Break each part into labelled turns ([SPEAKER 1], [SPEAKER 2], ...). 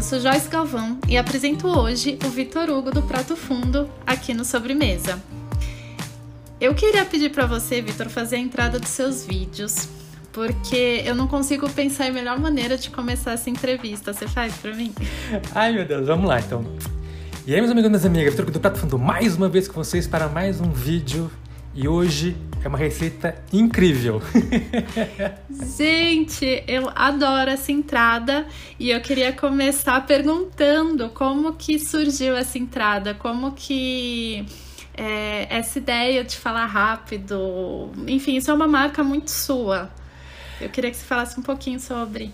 [SPEAKER 1] Eu sou Joyce Galvão e apresento hoje o Vitor Hugo do Prato Fundo aqui no Sobremesa. Eu queria pedir para você, Vitor, fazer a entrada dos seus vídeos, porque eu não consigo pensar em melhor maneira de começar essa entrevista. Você faz para mim?
[SPEAKER 2] Ai, meu Deus, vamos lá então. E aí, meus amigos e minhas amigas, Vitor Hugo do Prato Fundo mais uma vez com vocês para mais um vídeo. E hoje é uma receita incrível.
[SPEAKER 1] Gente, eu adoro essa entrada e eu queria começar perguntando como que surgiu essa entrada, como que é, essa ideia de falar rápido, enfim, isso é uma marca muito sua. Eu queria que você falasse um pouquinho sobre.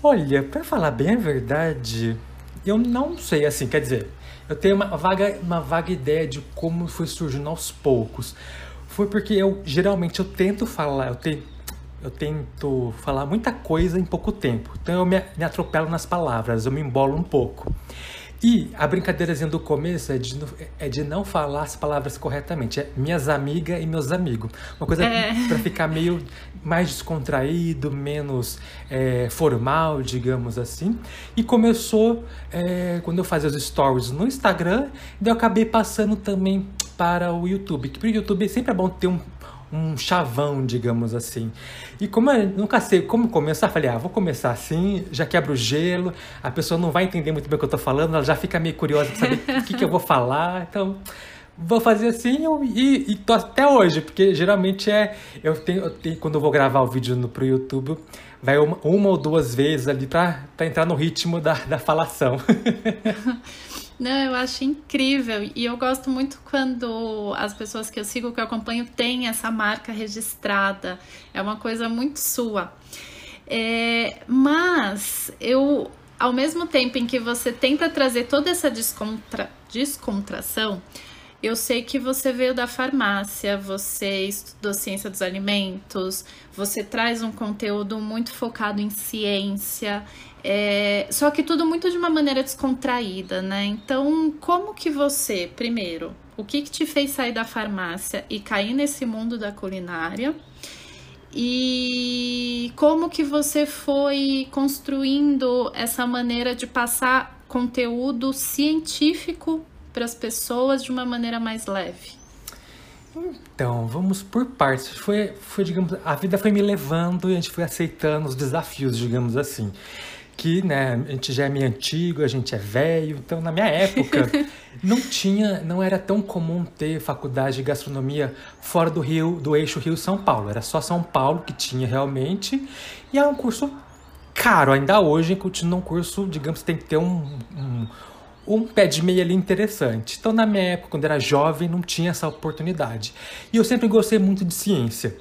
[SPEAKER 2] Olha, para falar bem a verdade, eu não sei assim, quer dizer, eu tenho uma vaga, uma vaga ideia de como foi surgindo aos poucos foi porque eu geralmente eu tento falar, eu tento, eu tento falar muita coisa em pouco tempo. Então eu me, me atropelo nas palavras, eu me embolo um pouco. E a brincadeirazinha do começo é de, é de não falar as palavras corretamente. É minhas amigas e meus amigos. Uma coisa é. para ficar meio mais descontraído, menos é, formal, digamos assim. E começou é, quando eu fazia os stories no Instagram, e eu acabei passando também para o YouTube. Que para o YouTube sempre é bom ter um, um chavão, digamos assim. E como eu nunca sei como começar, falei, ah, vou começar assim, já quebro o gelo, a pessoa não vai entender muito bem o que eu tô falando, ela já fica meio curiosa para saber o que, que eu vou falar, então vou fazer assim e, e tô até hoje, porque geralmente é. Eu tenho, eu tenho quando eu vou gravar o vídeo no, pro YouTube, vai uma, uma ou duas vezes ali para entrar no ritmo da, da falação.
[SPEAKER 1] Não, eu acho incrível e eu gosto muito quando as pessoas que eu sigo, que eu acompanho, têm essa marca registrada. É uma coisa muito sua. É, mas eu, ao mesmo tempo em que você tenta trazer toda essa descontra, descontração, eu sei que você veio da farmácia, você estudou ciência dos alimentos, você traz um conteúdo muito focado em ciência, é, só que tudo muito de uma maneira descontraída, né? Então, como que você, primeiro, o que, que te fez sair da farmácia e cair nesse mundo da culinária? E como que você foi construindo essa maneira de passar conteúdo científico para as pessoas de uma maneira mais leve?
[SPEAKER 2] Então, vamos por partes. Foi, foi, digamos, a vida foi me levando e a gente foi aceitando os desafios, digamos assim. Que, né, a gente já é meio antigo, a gente é velho, então na minha época não tinha, não era tão comum ter faculdade de gastronomia fora do Rio, do eixo Rio-São Paulo. Era só São Paulo que tinha realmente, e é um curso caro, ainda hoje continua um curso, digamos, tem que ter um, um um pé de meia ali interessante. Então, na minha época, quando era jovem, não tinha essa oportunidade. E eu sempre gostei muito de ciência.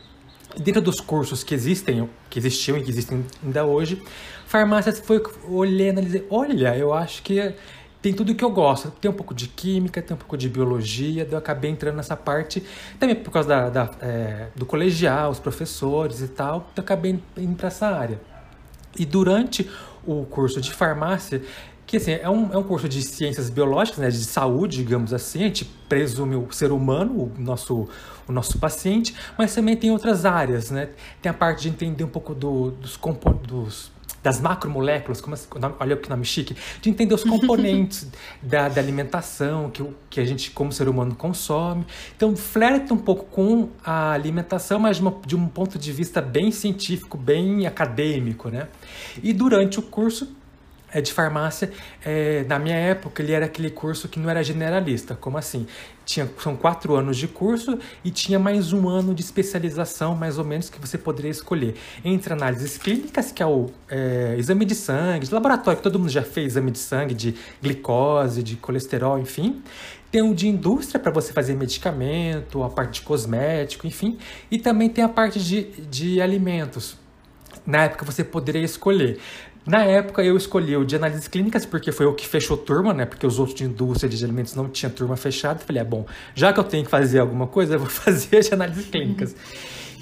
[SPEAKER 2] Dentro dos cursos que existem, que existiam e que existem ainda hoje, farmácia foi olhando e olha, eu acho que tem tudo que eu gosto. Tem um pouco de química, tem um pouco de biologia, eu acabei entrando nessa parte, também por causa da, da é, do colegial, os professores e tal, então eu acabei indo para essa área. E durante o curso de farmácia, que assim, é um, é um curso de ciências biológicas, né, de saúde, digamos assim, a gente presume o ser humano, o nosso, o nosso paciente, mas também tem outras áreas, né? Tem a parte de entender um pouco do, dos, dos das macromoléculas, como, olha que nome chique, de entender os componentes da, da, alimentação que, que a gente, como ser humano, consome. Então, flerta um pouco com a alimentação, mas de, uma, de um ponto de vista bem científico, bem acadêmico, né? E durante o curso, é de farmácia, é, na minha época, ele era aquele curso que não era generalista. Como assim? Tinha, são quatro anos de curso e tinha mais um ano de especialização, mais ou menos, que você poderia escolher. Entre análises clínicas, que é o é, exame de sangue, de laboratório, que todo mundo já fez exame de sangue, de glicose, de colesterol, enfim. Tem o de indústria para você fazer medicamento, a parte de cosmético, enfim. E também tem a parte de, de alimentos. Na época você poderia escolher na época eu escolhi o de análises clínicas porque foi o que fechou turma, né? Porque os outros de indústria de alimentos não tinha turma fechada. Falei, é bom, já que eu tenho que fazer alguma coisa, eu vou fazer de análises clínicas.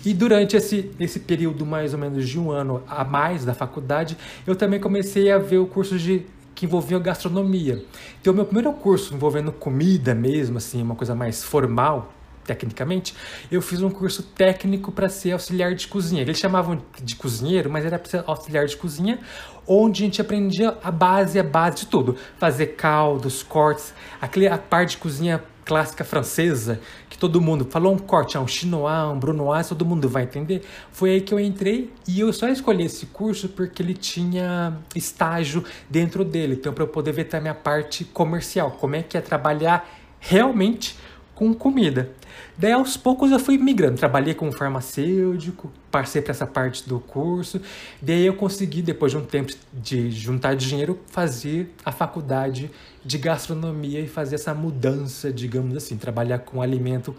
[SPEAKER 2] E durante esse, esse período mais ou menos de um ano a mais da faculdade, eu também comecei a ver o curso de que envolvia gastronomia. Então, o meu primeiro curso envolvendo comida mesmo, assim, uma coisa mais formal, tecnicamente, eu fiz um curso técnico para ser auxiliar de cozinha. Eles chamavam de cozinheiro, mas era para ser auxiliar de cozinha, onde a gente aprendia a base, a base de tudo. Fazer caldos, cortes, aquele, a parte de cozinha clássica francesa, que todo mundo falou um corte, um chinois, um brunoise, todo mundo vai entender. Foi aí que eu entrei e eu só escolhi esse curso porque ele tinha estágio dentro dele, então para eu poder ver também a parte comercial, como é que é trabalhar realmente com comida. Daí aos poucos eu fui migrando, trabalhei com um farmacêutico, passei para essa parte do curso, daí eu consegui, depois de um tempo de juntar dinheiro, fazer a faculdade de gastronomia e fazer essa mudança, digamos assim, trabalhar com alimento,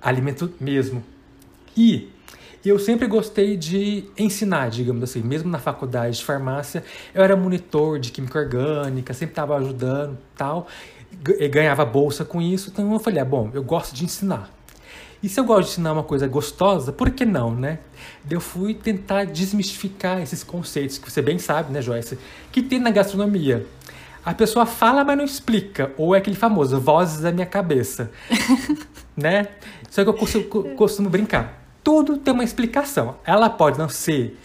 [SPEAKER 2] alimento mesmo. E eu sempre gostei de ensinar, digamos assim, mesmo na faculdade de farmácia, eu era monitor de química orgânica, sempre estava ajudando, tal ganhava bolsa com isso, então eu falei, ah, bom, eu gosto de ensinar. E se eu gosto de ensinar uma coisa gostosa, por que não, né? Eu fui tentar desmistificar esses conceitos, que você bem sabe, né, Joyce, que tem na gastronomia. A pessoa fala, mas não explica. Ou é aquele famoso, vozes da minha cabeça. né? Só que eu costumo, costumo brincar. Tudo tem uma explicação. Ela pode não ser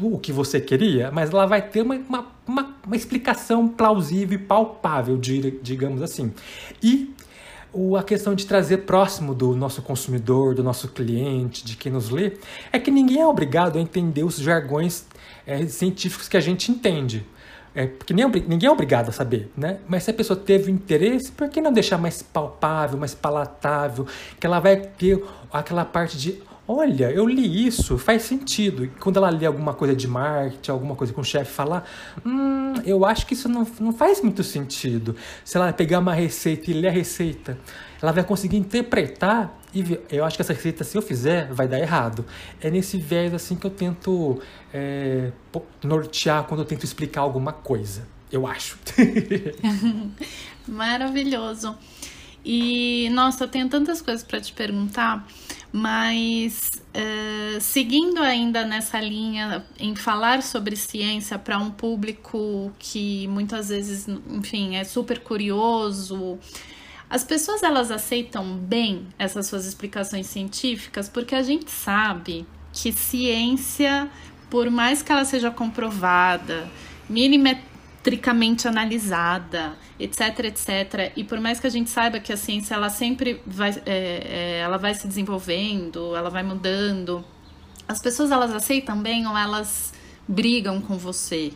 [SPEAKER 2] o que você queria, mas ela vai ter uma, uma, uma, uma explicação plausível e palpável, digamos assim. E a questão de trazer próximo do nosso consumidor, do nosso cliente, de quem nos lê, é que ninguém é obrigado a entender os jargões é, científicos que a gente entende. É, porque nem, ninguém é obrigado a saber, né? Mas se a pessoa teve interesse, por que não deixar mais palpável, mais palatável, que ela vai ter aquela parte de olha, eu li isso, faz sentido. E quando ela lê alguma coisa de marketing, alguma coisa com o chefe falar, hum, eu acho que isso não, não faz muito sentido. Se ela pegar uma receita e ler a receita, ela vai conseguir interpretar e ver, eu acho que essa receita, se eu fizer, vai dar errado. É nesse viés assim que eu tento é, nortear quando eu tento explicar alguma coisa. Eu acho.
[SPEAKER 1] Maravilhoso. E, nossa, eu tenho tantas coisas para te perguntar. Mas uh, seguindo ainda nessa linha em falar sobre ciência para um público que muitas vezes, enfim, é super curioso, as pessoas elas aceitam bem essas suas explicações científicas? Porque a gente sabe que ciência, por mais que ela seja comprovada, milimetricamente tricamente analisada, etc, etc. E por mais que a gente saiba que a ciência ela sempre vai, é, é, ela vai se desenvolvendo, ela vai mudando, as pessoas elas aceitam bem ou elas brigam com você?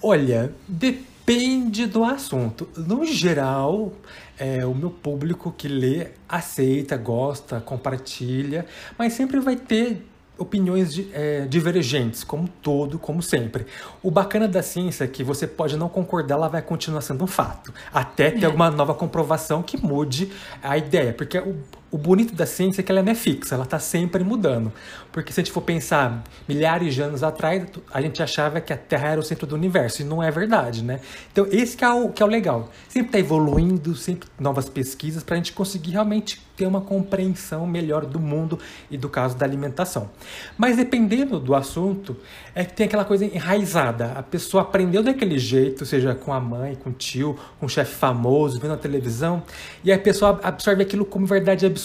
[SPEAKER 2] Olha, depende do assunto. No geral, é, o meu público que lê aceita, gosta, compartilha, mas sempre vai ter opiniões é, divergentes, como todo, como sempre. O bacana da ciência é que você pode não concordar, ela vai continuar sendo um fato, até ter é. alguma nova comprovação que mude a ideia, porque o, o bonito da ciência é que ela não é fixa, ela está sempre mudando. Porque se a gente for pensar milhares de anos atrás, a gente achava que a Terra era o centro do universo, e não é verdade, né? Então, esse que é o, que é o legal. Sempre está evoluindo, sempre novas pesquisas, para a gente conseguir realmente ter uma compreensão melhor do mundo e do caso da alimentação. Mas dependendo do assunto, é que tem aquela coisa enraizada. A pessoa aprendeu daquele jeito, seja com a mãe, com o tio, com um chefe famoso, vendo a televisão, e a pessoa absorve aquilo como verdade absoluta.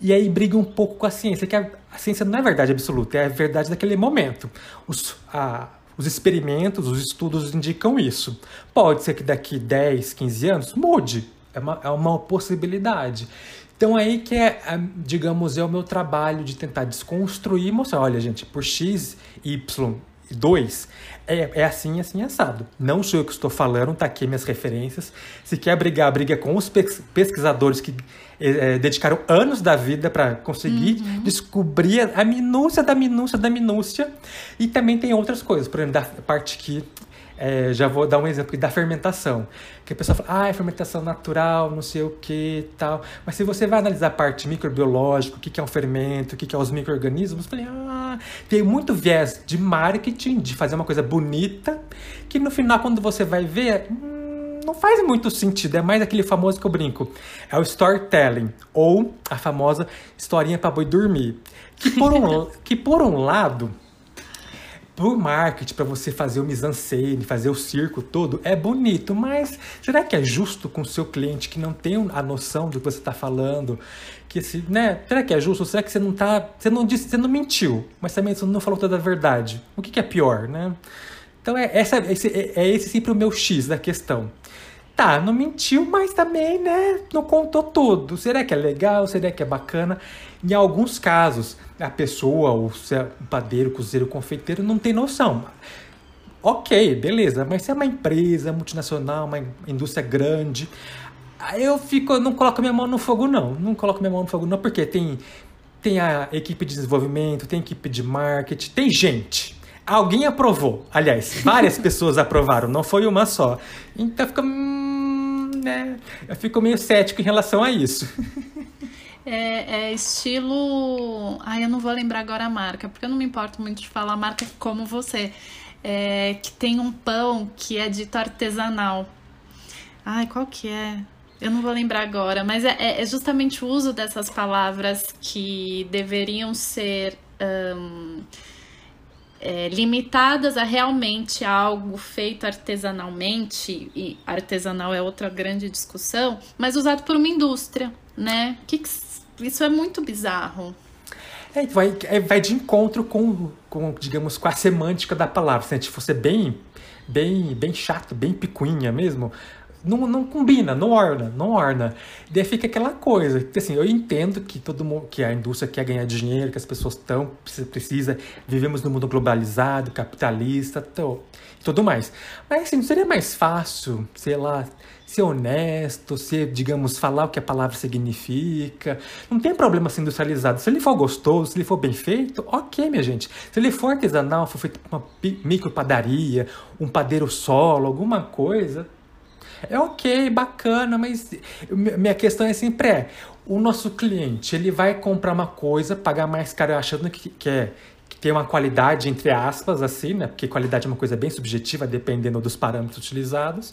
[SPEAKER 2] E aí briga um pouco com a ciência, que a, a ciência não é verdade absoluta, é a verdade daquele momento. Os, a, os experimentos, os estudos indicam isso. Pode ser que daqui 10, 15 anos mude. É uma, é uma possibilidade. Então aí que é, é, digamos, é o meu trabalho de tentar desconstruir e mostrar, olha gente, por X, Y, 2 é, é assim, assim, assado. Não sou eu que estou falando, tá aqui minhas referências. Se quer brigar, briga com os pesquisadores que é, dedicaram anos da vida para conseguir uhum. descobrir a minúcia da minúcia da minúcia. E também tem outras coisas, por exemplo, da parte que é, já vou dar um exemplo da fermentação. Que a pessoa fala, ah, é fermentação natural, não sei o que tal. Mas se você vai analisar a parte microbiológica, o que, que é um fermento, o que, que é os micro-organismos, falei, ah, tem muito viés de marketing, de fazer uma coisa bonita, que no final, quando você vai ver, hum, não faz muito sentido. É mais aquele famoso que eu brinco. É o storytelling, ou a famosa historinha para boi dormir. Que por um, que por um lado Pro marketing, para você fazer o mise-en-scène, fazer o circo todo, é bonito, mas será que é justo com o seu cliente que não tem a noção do que você está falando? Que esse, né? Será que é justo? Será que você não tá, você não disse, você não mentiu, mas também você não falou toda a verdade? O que, que é pior, né? Então é, essa, esse, é, é esse sempre o meu X da questão. Tá, não mentiu, mas também, né, não contou tudo. Será que é legal? Será que é bacana? Em alguns casos, a pessoa, o padeiro, o cozinheiro, o confeiteiro, não tem noção. Ok, beleza, mas se é uma empresa multinacional, uma indústria grande, eu fico, não coloco minha mão no fogo, não. Não coloco minha mão no fogo, não, porque tem, tem a equipe de desenvolvimento, tem equipe de marketing, tem gente. Alguém aprovou. Aliás, várias pessoas aprovaram, não foi uma só. Então fica. Hum, né? Eu fico meio cético em relação a isso.
[SPEAKER 1] É, é, estilo. Ai, eu não vou lembrar agora a marca, porque eu não me importo muito de falar a marca como você. É, que tem um pão que é dito artesanal. Ai, qual que é? Eu não vou lembrar agora, mas é, é, justamente o uso dessas palavras que deveriam ser. É, limitadas a realmente algo feito artesanalmente, e artesanal é outra grande discussão, mas usado por uma indústria, né? Que que, isso é muito bizarro.
[SPEAKER 2] É, vai, é, vai de encontro com, com, digamos, com a semântica da palavra. Se a gente fosse bem, bem, bem chato, bem picuinha mesmo, não, não combina, não orna, não orna. Daí fica aquela coisa, assim, eu entendo que todo mundo, que a indústria quer ganhar dinheiro, que as pessoas estão, precisa, vivemos num mundo globalizado, capitalista, tô, tudo mais. Mas assim, não seria mais fácil, sei lá, ser honesto, ser, digamos, falar o que a palavra significa. Não tem problema ser industrializado. Se ele for gostoso, se ele for bem feito, ok, minha gente. Se ele for artesanal, for feito uma micro padaria, um padeiro solo, alguma coisa, é ok, bacana, mas minha questão é sempre é, o nosso cliente, ele vai comprar uma coisa, pagar mais caro achando que, que é tem uma qualidade entre aspas assim, né? Porque qualidade é uma coisa bem subjetiva, dependendo dos parâmetros utilizados,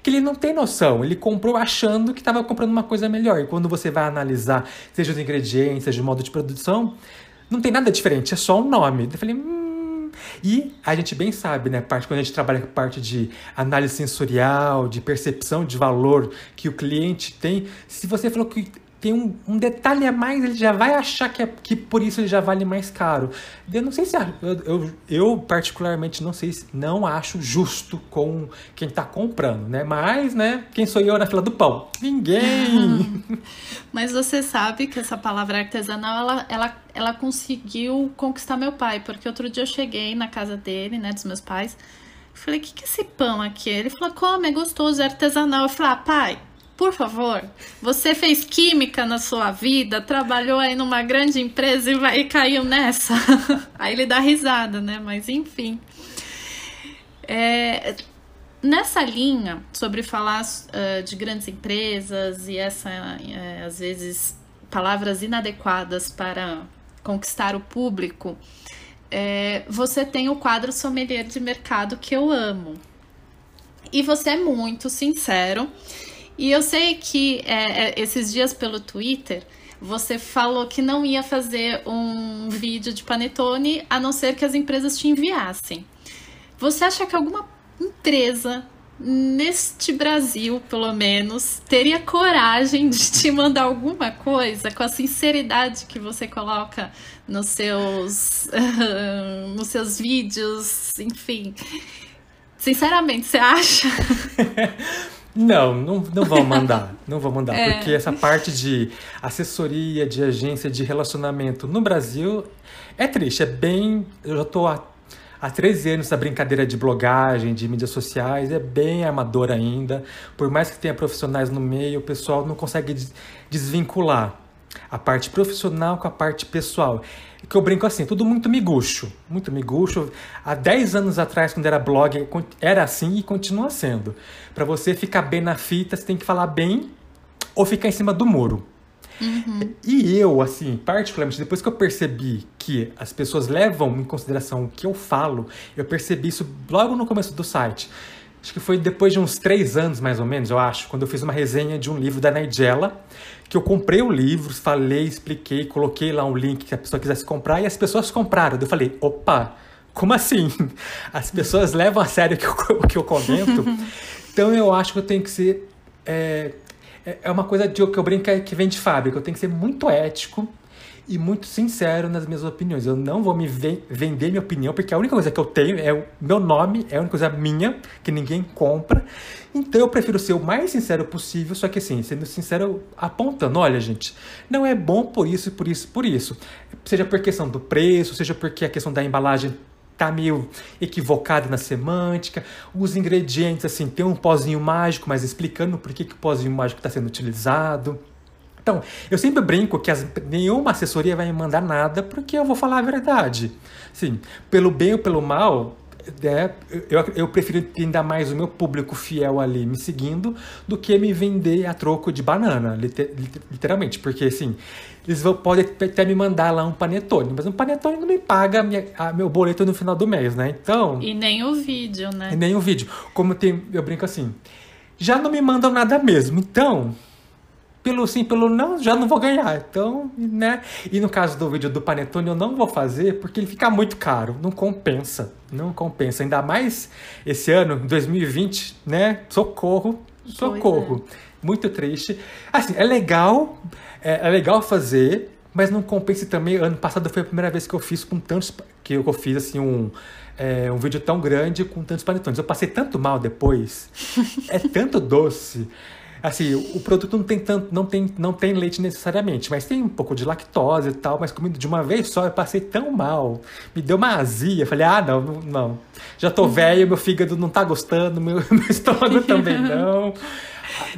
[SPEAKER 2] que ele não tem noção, ele comprou achando que estava comprando uma coisa melhor. E quando você vai analisar, seja os ingredientes, seja o modo de produção, não tem nada diferente, é só um nome. Eu falei, hum, e a gente bem sabe, né, parte, quando a gente trabalha com parte de análise sensorial, de percepção de valor que o cliente tem, se você falou que tem um, um, detalhe a mais, ele já vai achar que, é, que por isso ele já vale mais caro. Eu não sei se. Eu, eu, eu particularmente, não sei se. Não acho justo com quem está comprando, né? Mas, né? Quem sou eu na fila do pão? Ninguém!
[SPEAKER 1] Mas você sabe que essa palavra artesanal, ela, ela, ela conseguiu conquistar meu pai, porque outro dia eu cheguei na casa dele, né, dos meus pais. Falei, o que, que é esse pão aqui? Ele falou, come, é gostoso, é artesanal. Eu falei, ah, pai, por favor, você fez química na sua vida, trabalhou aí numa grande empresa e, vai, e caiu nessa. aí ele dá risada, né? Mas enfim. É, nessa linha sobre falar uh, de grandes empresas e essa, uh, às vezes, palavras inadequadas para conquistar o público, é, você tem o quadro sommelier de mercado que eu amo. E você é muito sincero e eu sei que é, é, esses dias pelo Twitter você falou que não ia fazer um vídeo de panetone a não ser que as empresas te enviassem. Você acha que alguma empresa neste Brasil, pelo menos, teria coragem de te mandar alguma coisa com a sinceridade que você coloca nos seus, nos seus vídeos, enfim. Sinceramente, você acha?
[SPEAKER 2] Não, não, não vão mandar. não vão mandar. É. Porque essa parte de assessoria, de agência, de relacionamento no Brasil é triste. É bem. Eu já tô há, há 13 anos na brincadeira de blogagem, de mídias sociais. É bem amador ainda. Por mais que tenha profissionais no meio, o pessoal não consegue desvincular a parte profissional com a parte pessoal que eu brinco assim, tudo muito miguxo, muito miguxo. Há 10 anos atrás, quando era blog, era assim e continua sendo. Para você ficar bem na fita, você tem que falar bem ou ficar em cima do muro. Uhum. E eu, assim, particularmente, depois que eu percebi que as pessoas levam em consideração o que eu falo, eu percebi isso logo no começo do site. Acho que foi depois de uns três anos, mais ou menos, eu acho, quando eu fiz uma resenha de um livro da Nigella, que eu comprei o livro, falei, expliquei, coloquei lá um link que a pessoa quisesse comprar e as pessoas compraram. Eu falei, opa, como assim? As pessoas levam a sério o que eu, que eu comento. Então eu acho que eu tenho que ser. É, é, é uma coisa de, que eu brinco é que vem de fábrica. Eu tenho que ser muito ético e muito sincero nas minhas opiniões. Eu não vou me vender minha opinião, porque a única coisa que eu tenho é o meu nome, é a única coisa minha, que ninguém compra. Então eu prefiro ser o mais sincero possível, só que assim, sendo sincero, apontando, olha, gente, não é bom por isso, por isso, por isso. Seja por questão do preço, seja porque a questão da embalagem tá meio equivocada na semântica. Os ingredientes, assim, tem um pozinho mágico, mas explicando por que, que o pozinho mágico está sendo utilizado. Então, eu sempre brinco que as, nenhuma assessoria vai me mandar nada porque eu vou falar a verdade. Sim, pelo bem ou pelo mal, é, eu, eu prefiro ainda mais o meu público fiel ali me seguindo do que me vender a troco de banana, liter, literalmente. Porque assim, eles vão, podem até me mandar lá um panetone, mas um panetone não me paga minha, a, meu boleto no final do mês, né? Então.
[SPEAKER 1] E nem o vídeo, né?
[SPEAKER 2] E nem o vídeo. Como tem, eu brinco assim, já não me mandam nada mesmo, então pelo sim, pelo não, já não vou ganhar. Então, né? E no caso do vídeo do Panetone, eu não vou fazer porque ele fica muito caro. Não compensa. Não compensa. Ainda mais esse ano, 2020, né? Socorro, socorro. É. Muito triste. Assim, é legal, é, é, legal fazer, mas não compensa também. Ano passado foi a primeira vez que eu fiz com tantos. Que eu fiz assim um. É, um vídeo tão grande com tantos panetones. Eu passei tanto mal depois. é tanto doce. Assim, o produto não tem tanto, não tem, não tem leite necessariamente, mas tem um pouco de lactose e tal, mas comido de uma vez só, eu passei tão mal. Me deu uma azia. Falei, ah, não, não. Já tô velho, meu fígado não tá gostando, meu, meu estômago também não.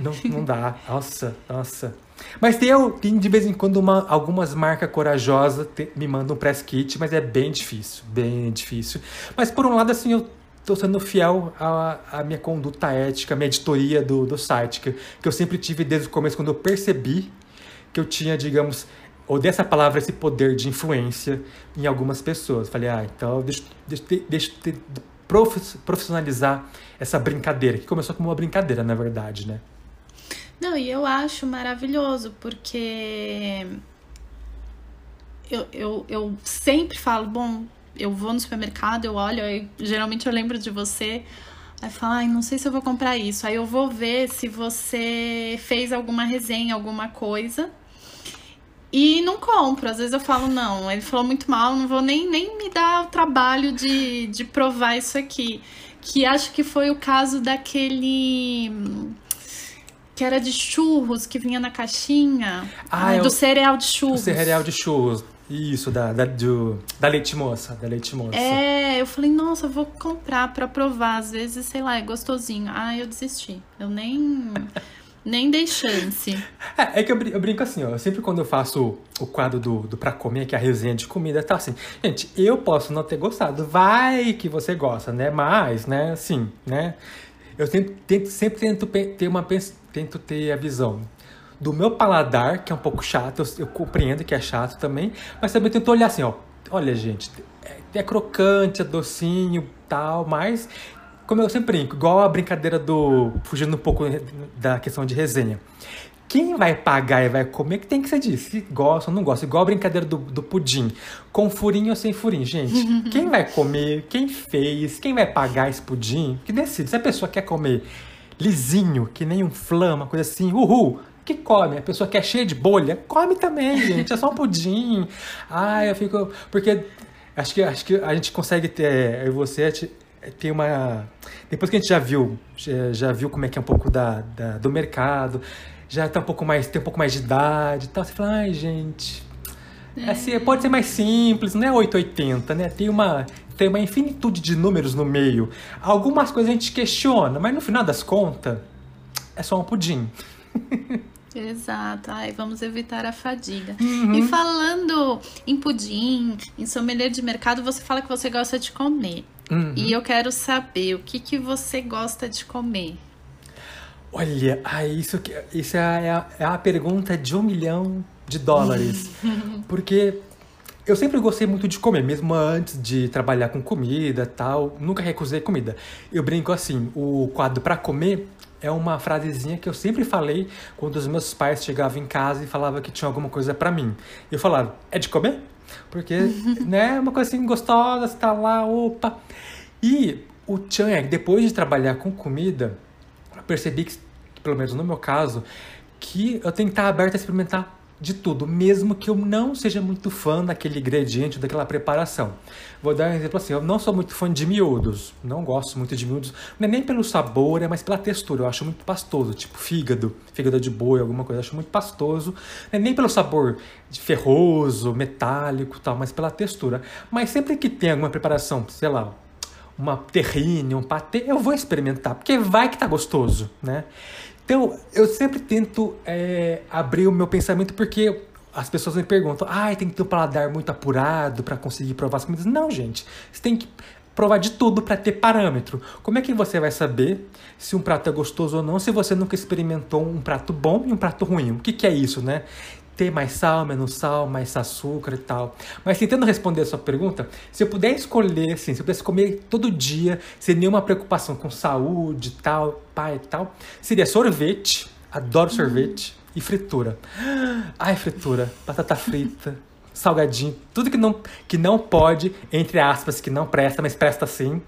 [SPEAKER 2] Não, não dá. Nossa, nossa. Mas tem, tem de vez em quando uma, algumas marcas corajosas te, me mandam um press kit, mas é bem difícil, bem difícil. Mas por um lado, assim, eu estou sendo fiel à, à, minha conduta ética, à minha editoria do, do site, que, que eu sempre tive desde o começo, quando eu percebi que eu tinha, digamos, ou dessa palavra, esse poder de influência em algumas pessoas. Falei, ah, então deixa, deixa, deixa eu profissionalizar essa brincadeira, que começou como uma brincadeira, na verdade, né?
[SPEAKER 1] Não, e eu acho maravilhoso, porque eu, eu, eu sempre falo, bom, eu vou no supermercado, eu olho, aí, geralmente eu lembro de você. Aí fala, ai, não sei se eu vou comprar isso. Aí eu vou ver se você fez alguma resenha, alguma coisa. E não compro. Às vezes eu falo, não, ele falou muito mal, não vou nem, nem me dar o trabalho de, de provar isso aqui. Que acho que foi o caso daquele. Que era de churros, que vinha na caixinha. Ah, do cereal de churros. O
[SPEAKER 2] cereal de churros. Isso, da, da, do, da leite moça, da leite moça.
[SPEAKER 1] É, eu falei, nossa, vou comprar pra provar. Às vezes, sei lá, é gostosinho. Ah, eu desisti. Eu nem, nem dei chance.
[SPEAKER 2] É, é que eu, eu, brinco assim, ó. Sempre quando eu faço o quadro do, do Pra Comer, que é a resenha de comida, tá assim. Gente, eu posso não ter gostado. Vai que você gosta, né? Mas, né, assim, né? Eu sempre, tento, sempre tento ter uma tento ter a visão do meu paladar, que é um pouco chato, eu, eu compreendo que é chato também, mas também tento olhar assim, ó, olha gente, é, é crocante, é docinho, tal, mas como eu sempre brinco, igual a brincadeira do fugindo um pouco da questão de resenha. Quem vai pagar e vai comer que tem que ser disso. Se gosta ou não gosta. Igual a brincadeira do, do pudim. Com furinho ou sem furinho. Gente, quem vai comer, quem fez, quem vai pagar esse pudim, que decide. Se a pessoa quer comer lisinho, que nem um flan, uma coisa assim, uhul, que come. A pessoa que é cheia de bolha, come também, gente. É só um pudim. Ah, eu fico. Porque acho que, acho que a gente consegue ter. Eu e você tem uma. Depois que a gente já viu, já, já viu como é que é um pouco da, da, do mercado, já tá um pouco mais, tem um pouco mais de idade e tal. Você fala, ai, gente. É. Assim, pode ser mais simples, não é 880, né? Tem uma, tem uma infinitude de números no meio. Algumas coisas a gente questiona, mas no final das contas, é só um pudim.
[SPEAKER 1] Exato, ai, vamos evitar a fadiga. Uhum. E falando em pudim, em sommelier de mercado, você fala que você gosta de comer. Uhum. E eu quero saber o que, que você gosta de comer.
[SPEAKER 2] Olha, ah, isso, isso é, a, é a pergunta de um milhão de dólares. Porque eu sempre gostei muito de comer, mesmo antes de trabalhar com comida tal. Nunca recusei comida. Eu brinco assim: o quadro para comer é uma frasezinha que eu sempre falei quando os meus pais chegavam em casa e falavam que tinha alguma coisa para mim. Eu falava, é de comer? Porque, né, é uma coisa assim gostosa, você tá lá, opa. E o tchan é depois de trabalhar com comida, eu percebi que, pelo menos no meu caso, que eu tenho que estar aberto a experimentar de tudo, mesmo que eu não seja muito fã daquele ingrediente, daquela preparação. Vou dar um exemplo assim, eu não sou muito fã de miúdos, não gosto muito de miúdos, não é nem pelo sabor, é mais pela textura, eu acho muito pastoso, tipo fígado, fígado de boi, alguma coisa, eu acho muito pastoso, não é nem pelo sabor ferroso, metálico tal, mas pela textura. Mas sempre que tem alguma preparação, sei lá, uma terrine, um patê, eu vou experimentar, porque vai que tá gostoso, né? Então, eu sempre tento é, abrir o meu pensamento porque as pessoas me perguntam: ah, tem que ter um paladar muito apurado para conseguir provar as comidas. Não, gente. Você tem que provar de tudo para ter parâmetro. Como é que você vai saber se um prato é gostoso ou não se você nunca experimentou um prato bom e um prato ruim? O que, que é isso, né? Ter mais sal, menos sal, mais açúcar e tal. Mas tentando responder a sua pergunta, se eu puder escolher, assim, se eu pudesse comer todo dia, sem nenhuma preocupação com saúde e tal, pai e tal, seria sorvete, adoro sorvete, e fritura. Ai, fritura, batata frita, salgadinho, tudo que não, que não pode, entre aspas, que não presta, mas presta sim.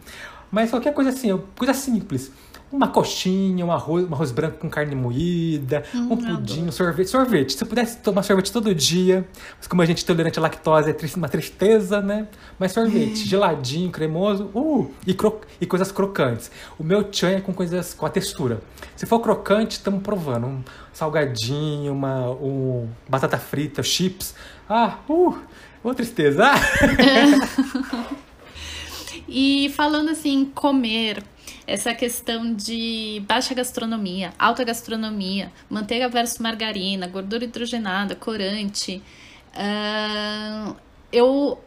[SPEAKER 2] Mas qualquer coisa assim, coisa simples uma coxinha, um arroz, um arroz branco com carne moída, hum, um pudim, um sorvete. Sorvete. Se eu pudesse tomar sorvete todo dia, mas como a gente é tolerante à lactose é uma tristeza, né? Mas sorvete, geladinho, cremoso, uh, e, cro e coisas crocantes. O meu tchan é com coisas com a textura. Se for crocante, estamos provando. Um salgadinho, uma um batata frita, chips. Ah, uh, uma tristeza.
[SPEAKER 1] e falando assim, comer, essa questão de baixa gastronomia, alta gastronomia, manteiga versus margarina, gordura hidrogenada, corante. Uh, eu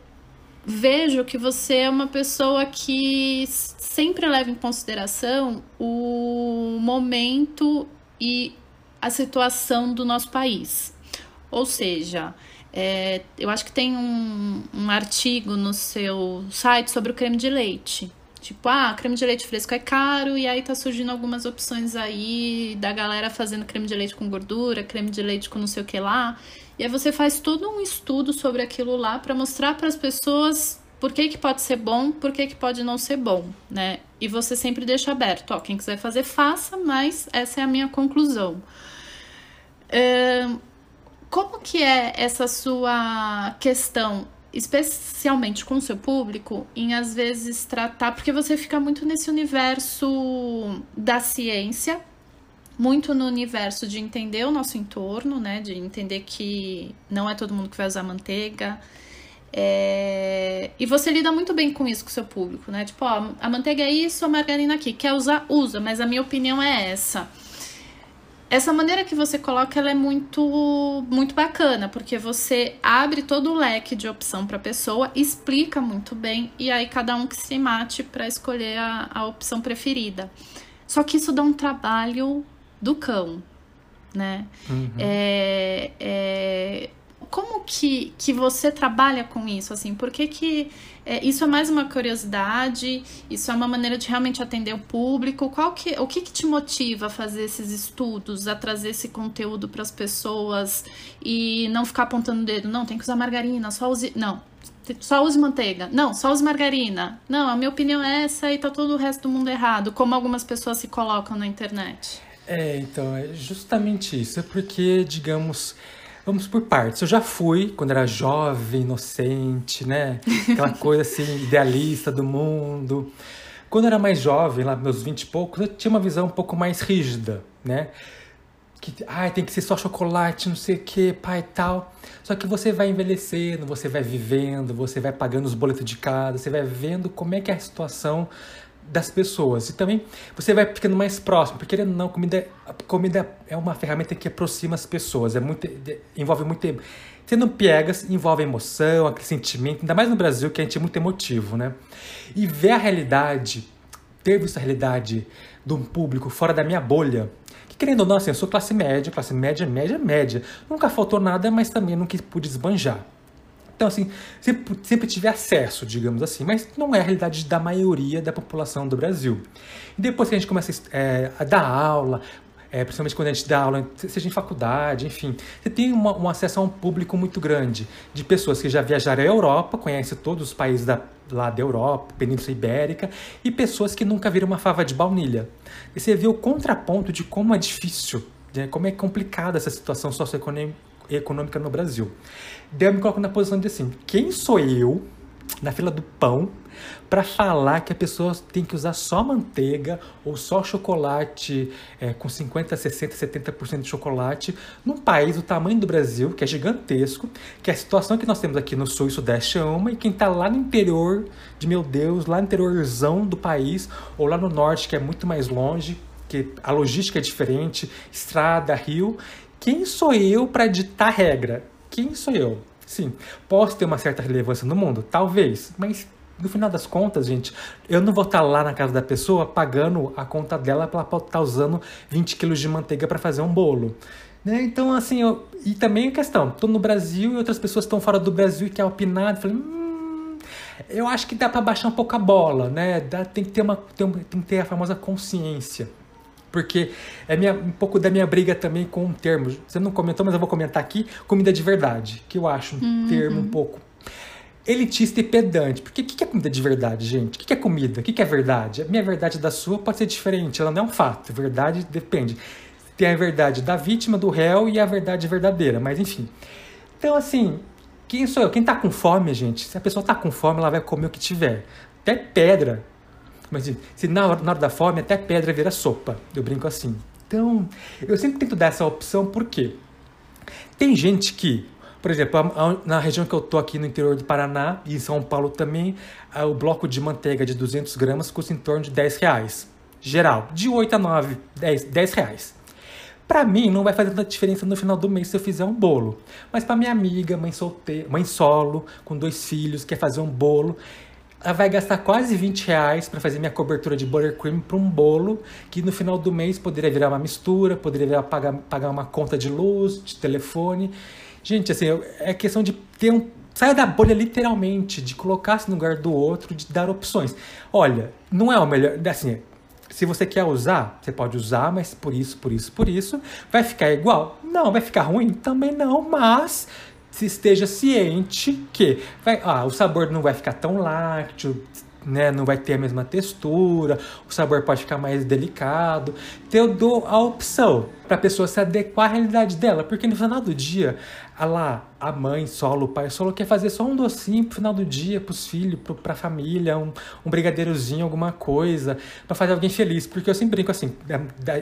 [SPEAKER 1] vejo que você é uma pessoa que sempre leva em consideração o momento e a situação do nosso país. Ou seja, é, eu acho que tem um, um artigo no seu site sobre o creme de leite. Tipo, ah, creme de leite fresco é caro, e aí tá surgindo algumas opções aí da galera fazendo creme de leite com gordura, creme de leite com não sei o que lá. E aí você faz todo um estudo sobre aquilo lá para mostrar para as pessoas por que, que pode ser bom, por que, que pode não ser bom, né? E você sempre deixa aberto, ó, quem quiser fazer, faça, mas essa é a minha conclusão. Como que é essa sua questão especialmente com o seu público, em às vezes tratar, porque você fica muito nesse universo da ciência, muito no universo de entender o nosso entorno, né? De entender que não é todo mundo que vai usar manteiga. É... E você lida muito bem com isso com o seu público, né? Tipo, ó, a manteiga é isso, a margarina aqui. Quer usar, usa, mas a minha opinião é essa essa maneira que você coloca ela é muito muito bacana, porque você abre todo o leque de opção para a pessoa, explica muito bem e aí cada um que se mate para escolher a, a opção preferida. Só que isso dá um trabalho do cão, né? Uhum. É, é, como que, que você trabalha com isso? Assim, por que, que é, isso é mais uma curiosidade? Isso é uma maneira de realmente atender o público? Qual que, o que, que te motiva a fazer esses estudos, a trazer esse conteúdo para as pessoas e não ficar apontando o dedo? Não, tem que usar margarina, só use. Não, só use manteiga. Não, só use margarina. Não, a minha opinião é essa e tá todo o resto do mundo errado, como algumas pessoas se colocam na internet.
[SPEAKER 2] É, então, é justamente isso. É porque, digamos, Vamos por partes. Eu já fui, quando era jovem, inocente, né? Aquela coisa assim, idealista do mundo. Quando eu era mais jovem, lá meus 20 e poucos, eu tinha uma visão um pouco mais rígida, né? Que ah, tem que ser só chocolate, não sei o que, pai e tal. Só que você vai envelhecendo, você vai vivendo, você vai pagando os boletos de casa, você vai vendo como é que é a situação das pessoas. E também você vai ficando mais próximo, porque querendo não, comida, comida é uma ferramenta que aproxima as pessoas, é muito, envolve muito. Você não piegas, envolve emoção, aquele sentimento, ainda mais no Brasil, que a gente é muito emotivo, né? E ver a realidade, ter visto a realidade de um público fora da minha bolha, que querendo ou não, assim, eu sou classe média, classe média, média, média. Nunca faltou nada, mas também nunca pude esbanjar. Então, assim, sempre, sempre tive acesso, digamos assim, mas não é a realidade da maioria da população do Brasil. E depois que a gente começa é, a dar aula, é, principalmente quando a gente dá aula, seja em faculdade, enfim, você tem uma, um acesso a um público muito grande de pessoas que já viajaram à Europa, conhecem todos os países da, lá da Europa, Península Ibérica, e pessoas que nunca viram uma fava de baunilha. E você vê o contraponto de como é difícil, né, como é complicada essa situação socioeconômica no Brasil. Daí eu me coloco na posição de assim, quem sou eu na fila do pão para falar que a pessoa tem que usar só manteiga ou só chocolate é, com 50, 60, 70% de chocolate num país do tamanho do Brasil, que é gigantesco, que a situação que nós temos aqui no sul e sudeste é uma, e quem está lá no interior de meu Deus, lá no interiorzão do país, ou lá no norte, que é muito mais longe, que a logística é diferente, estrada, rio. Quem sou eu para ditar regra? Quem sou eu? Sim, posso ter uma certa relevância no mundo? Talvez, mas no final das contas, gente, eu não vou estar lá na casa da pessoa pagando a conta dela para ela estar tá usando 20 quilos de manteiga para fazer um bolo. Né? Então, assim, eu... e também a questão, estou no Brasil e outras pessoas estão fora do Brasil e querem opinar, falei, hum, eu acho que dá para baixar um pouco a bola, né? Dá, tem, que ter uma, tem, tem que ter a famosa consciência porque é minha, um pouco da minha briga também com um termo. Você não comentou, mas eu vou comentar aqui: comida de verdade, que eu acho um uhum. termo um pouco elitista e pedante. Porque o que é comida de verdade, gente? O que é comida? O que é verdade? A minha verdade da sua pode ser diferente, ela não é um fato. Verdade depende. Tem a verdade da vítima, do réu e a verdade verdadeira, mas enfim. Então, assim, quem sou eu? Quem tá com fome, gente? Se a pessoa tá com fome, ela vai comer o que tiver. Até pedra mas se na hora, na hora da fome até pedra vira sopa. Eu brinco assim. Então, eu sempre tento dar essa opção porque tem gente que, por exemplo, na região que eu tô aqui no interior do Paraná e em São Paulo também, o bloco de manteiga de 200 gramas custa em torno de 10 reais. Geral, de 8 a 9, 10, 10 reais. Para mim, não vai fazer tanta diferença no final do mês se eu fizer um bolo. Mas para minha amiga, mãe solteira, mãe solo, com dois filhos, quer fazer um bolo, ela vai gastar quase 20 reais para fazer minha cobertura de buttercream para um bolo que no final do mês poderia virar uma mistura, poderia virar pagar, pagar uma conta de luz, de telefone. Gente, assim, é questão de ter um. Saia da bolha literalmente, de colocar-se no lugar do outro, de dar opções. Olha, não é o melhor. Assim, se você quer usar, você pode usar, mas por isso, por isso, por isso. Vai ficar igual? Não. Vai ficar ruim? Também não. Mas se esteja ciente que vai, ah, o sabor não vai ficar tão lácteo, né, não vai ter a mesma textura, o sabor pode ficar mais delicado. Então eu dou a opção para a pessoa se adequar à realidade dela, porque no final do dia, a lá, a mãe solo, o pai solo quer fazer só um docinho pro final do dia, pros filhos, pro, pra família, um, um brigadeirozinho, alguma coisa, para fazer alguém feliz. Porque eu sempre brinco assim,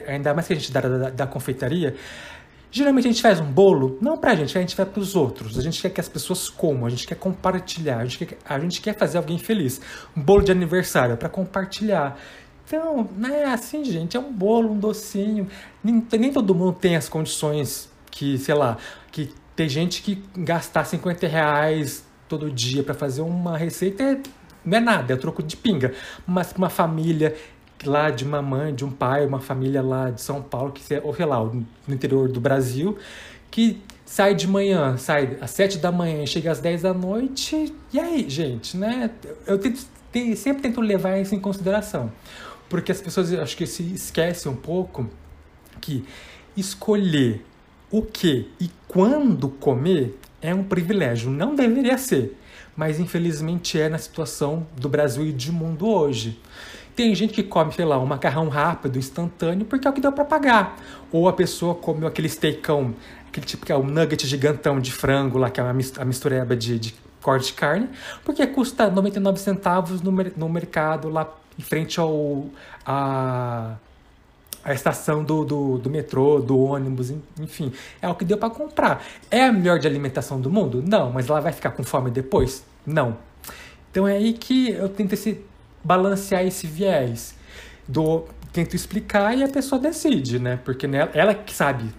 [SPEAKER 2] ainda mais que a gente dá da, da confeitaria, Geralmente a gente faz um bolo, não pra gente, a gente faz pros outros. A gente quer que as pessoas comam, a gente quer compartilhar, a gente quer, a gente quer fazer alguém feliz. Um bolo de aniversário é para compartilhar. Então, não é assim, gente, é um bolo, um docinho. Nem, nem todo mundo tem as condições que, sei lá, que tem gente que gastar 50 reais todo dia para fazer uma receita é, não é nada, é troco de pinga. Mas uma família lá de uma mãe, de um pai, uma família lá de São Paulo, que ou sei lá, no interior do Brasil, que sai de manhã, sai às sete da manhã chega às dez da noite. E aí, gente, né? Eu tento, sempre tento levar isso em consideração. Porque as pessoas acho que se esquecem um pouco que escolher o que e quando comer é um privilégio. Não deveria ser, mas infelizmente é na situação do Brasil e do mundo hoje. Tem gente que come, sei lá, um macarrão rápido, instantâneo, porque é o que deu para pagar. Ou a pessoa comeu aquele steakão, aquele tipo que é o nugget gigantão de frango lá, que é a mistureba de, de corte de carne, porque custa 99 centavos no, no mercado lá em frente ao a, a estação do, do, do, metrô, do ônibus, enfim. É o que deu para comprar. É a melhor de alimentação do mundo? Não, mas ela vai ficar com fome depois? Não. Então é aí que eu tento esse balancear esse viés. Do, tento explicar e a pessoa decide, né? Porque nela, ela que sabe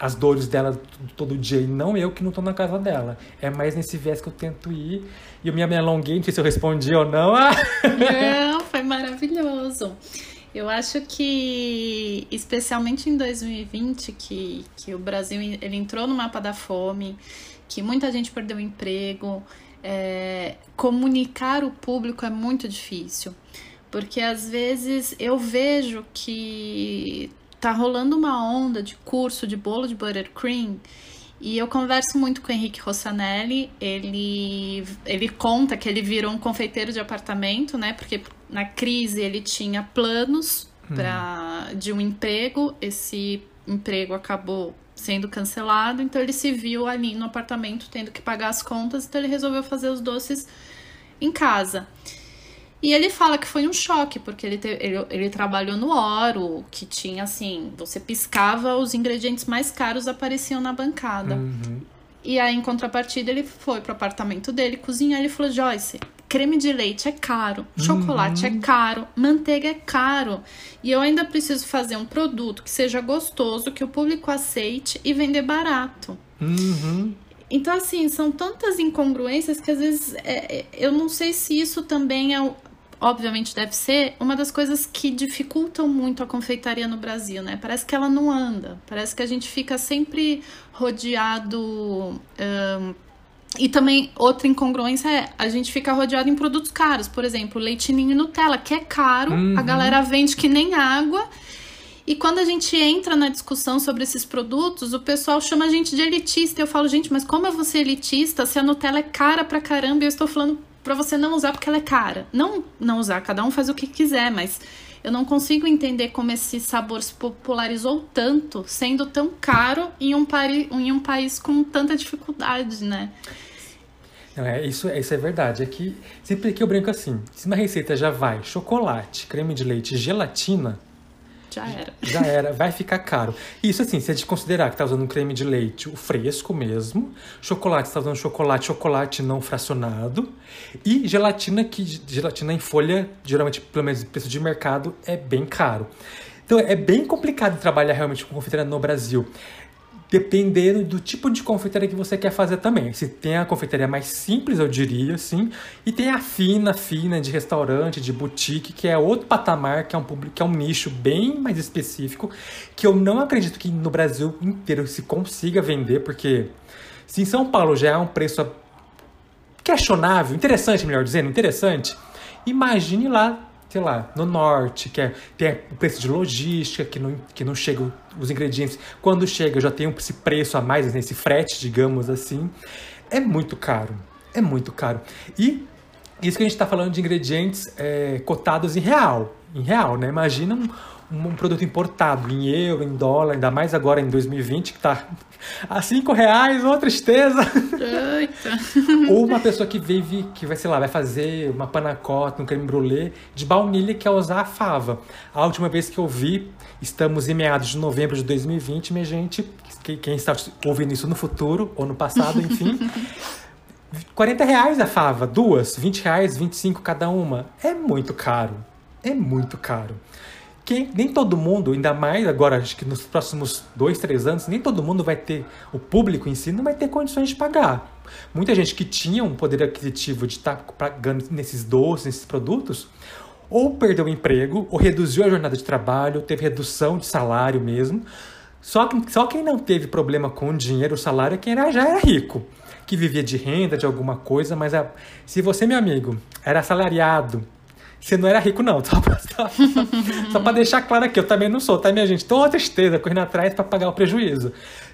[SPEAKER 2] as dores dela todo dia e não eu que não estou na casa dela. É mais nesse viés que eu tento ir. E eu me alonguei, não sei se eu respondi ou não.
[SPEAKER 1] não, foi maravilhoso. Eu acho que, especialmente em 2020, que, que o Brasil ele entrou no mapa da fome, que muita gente perdeu emprego, é, comunicar o público é muito difícil, porque às vezes eu vejo que tá rolando uma onda de curso de bolo de buttercream e eu converso muito com o Henrique Rossanelli. Ele, ele conta que ele virou um confeiteiro de apartamento, né? Porque na crise ele tinha planos hum. pra, de um emprego. Esse emprego acabou sendo cancelado, então ele se viu ali no apartamento tendo que pagar as contas, então ele resolveu fazer os doces em casa. E ele fala que foi um choque, porque ele, te, ele, ele, trabalhou no Oro, que tinha assim, você piscava, os ingredientes mais caros apareciam na bancada. Uhum. E aí, em contrapartida, ele foi pro apartamento dele cozinhar. Ele falou: Joyce, creme de leite é caro, chocolate uhum. é caro, manteiga é caro. E eu ainda preciso fazer um produto que seja gostoso, que o público aceite e vender barato. Uhum. Então, assim, são tantas incongruências que às vezes é, é eu não sei se isso também é obviamente deve ser, uma das coisas que dificultam muito a confeitaria no Brasil, né? Parece que ela não anda, parece que a gente fica sempre rodeado. E também outra incongruência é a gente fica rodeado em produtos caros, por exemplo, leitinho e Nutella, que é caro, uhum. a galera vende que nem água. E quando a gente entra na discussão sobre esses produtos, o pessoal chama a gente de elitista. Eu falo, gente, mas como é você elitista se a Nutella é cara pra caramba e eu estou falando para você não usar porque ela é cara. Não não usar, cada um faz o que quiser, mas eu não consigo entender como esse sabor se popularizou tanto, sendo tão caro em um, pari, em um país com tanta dificuldade, né?
[SPEAKER 2] Não, é, isso, isso é verdade. É que sempre que eu brinco assim, se uma receita já vai chocolate, creme de leite, gelatina,
[SPEAKER 1] já era.
[SPEAKER 2] Já era, vai ficar caro. Isso assim, se a gente considerar que tá usando um creme de leite, o fresco mesmo, chocolate, está usando chocolate, chocolate não fracionado, e gelatina, que gelatina em folha, geralmente, pelo menos preço de mercado, é bem caro. Então é bem complicado trabalhar realmente com confeitaria no Brasil dependendo do tipo de confeitaria que você quer fazer também. Se tem a confeitaria mais simples, eu diria, assim, e tem a fina, fina de restaurante, de boutique, que é outro patamar, que é um público, que é um nicho bem mais específico, que eu não acredito que no Brasil inteiro se consiga vender, porque se em São Paulo já é um preço questionável, interessante, melhor dizendo, interessante, imagine lá sei lá, no norte, que é, tem o preço de logística, que não, que não chega os ingredientes. Quando chega, já tem esse preço a mais, nesse frete, digamos assim. É muito caro. É muito caro. E isso que a gente está falando de ingredientes é, cotados em real. Em real, né? Imagina um, um produto importado em euro, em dólar, ainda mais agora em 2020, que está a cinco reais, uma tristeza. Ou uma pessoa que vive, que vai, sei lá, vai fazer uma panacota, um creme brulee de baunilha que quer usar a fava. A última vez que eu vi, estamos em meados de novembro de 2020, minha gente, quem está ouvindo isso no futuro ou no passado, enfim. 40 reais a fava, duas, 20 reais, 25 cada uma. É muito caro. É muito caro que nem todo mundo, ainda mais agora, acho que nos próximos dois, três anos, nem todo mundo vai ter, o público em si não vai ter condições de pagar. Muita gente que tinha um poder aquisitivo de estar tá pagando nesses doces, nesses produtos, ou perdeu o emprego, ou reduziu a jornada de trabalho, teve redução de salário mesmo. Só, que, só quem não teve problema com o dinheiro, o salário, é quem era, já era rico, que vivia de renda, de alguma coisa, mas a, se você, meu amigo, era assalariado, você não era rico, não. Só pra, só, só pra deixar claro aqui, eu também não sou, tá, minha gente? Tô tristeza correndo atrás para pagar o prejuízo.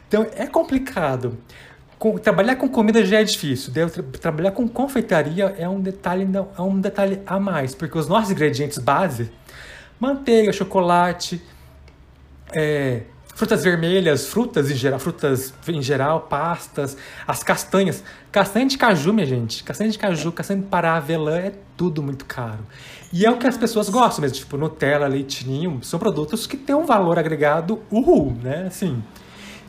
[SPEAKER 2] Então é complicado. Com, trabalhar com comida já é difícil. Tra trabalhar com confeitaria é um detalhe não, é um detalhe a mais, porque os nossos ingredientes base, manteiga, chocolate, é, frutas vermelhas, frutas em geral, frutas em geral, pastas, as castanhas. Castanha de caju, minha gente. Castanha de caju, castanha de pará, avelã, é tudo muito caro. E é o que as pessoas gostam mesmo, tipo Nutella, leitinho, são produtos que têm um valor agregado uhul, né? Assim,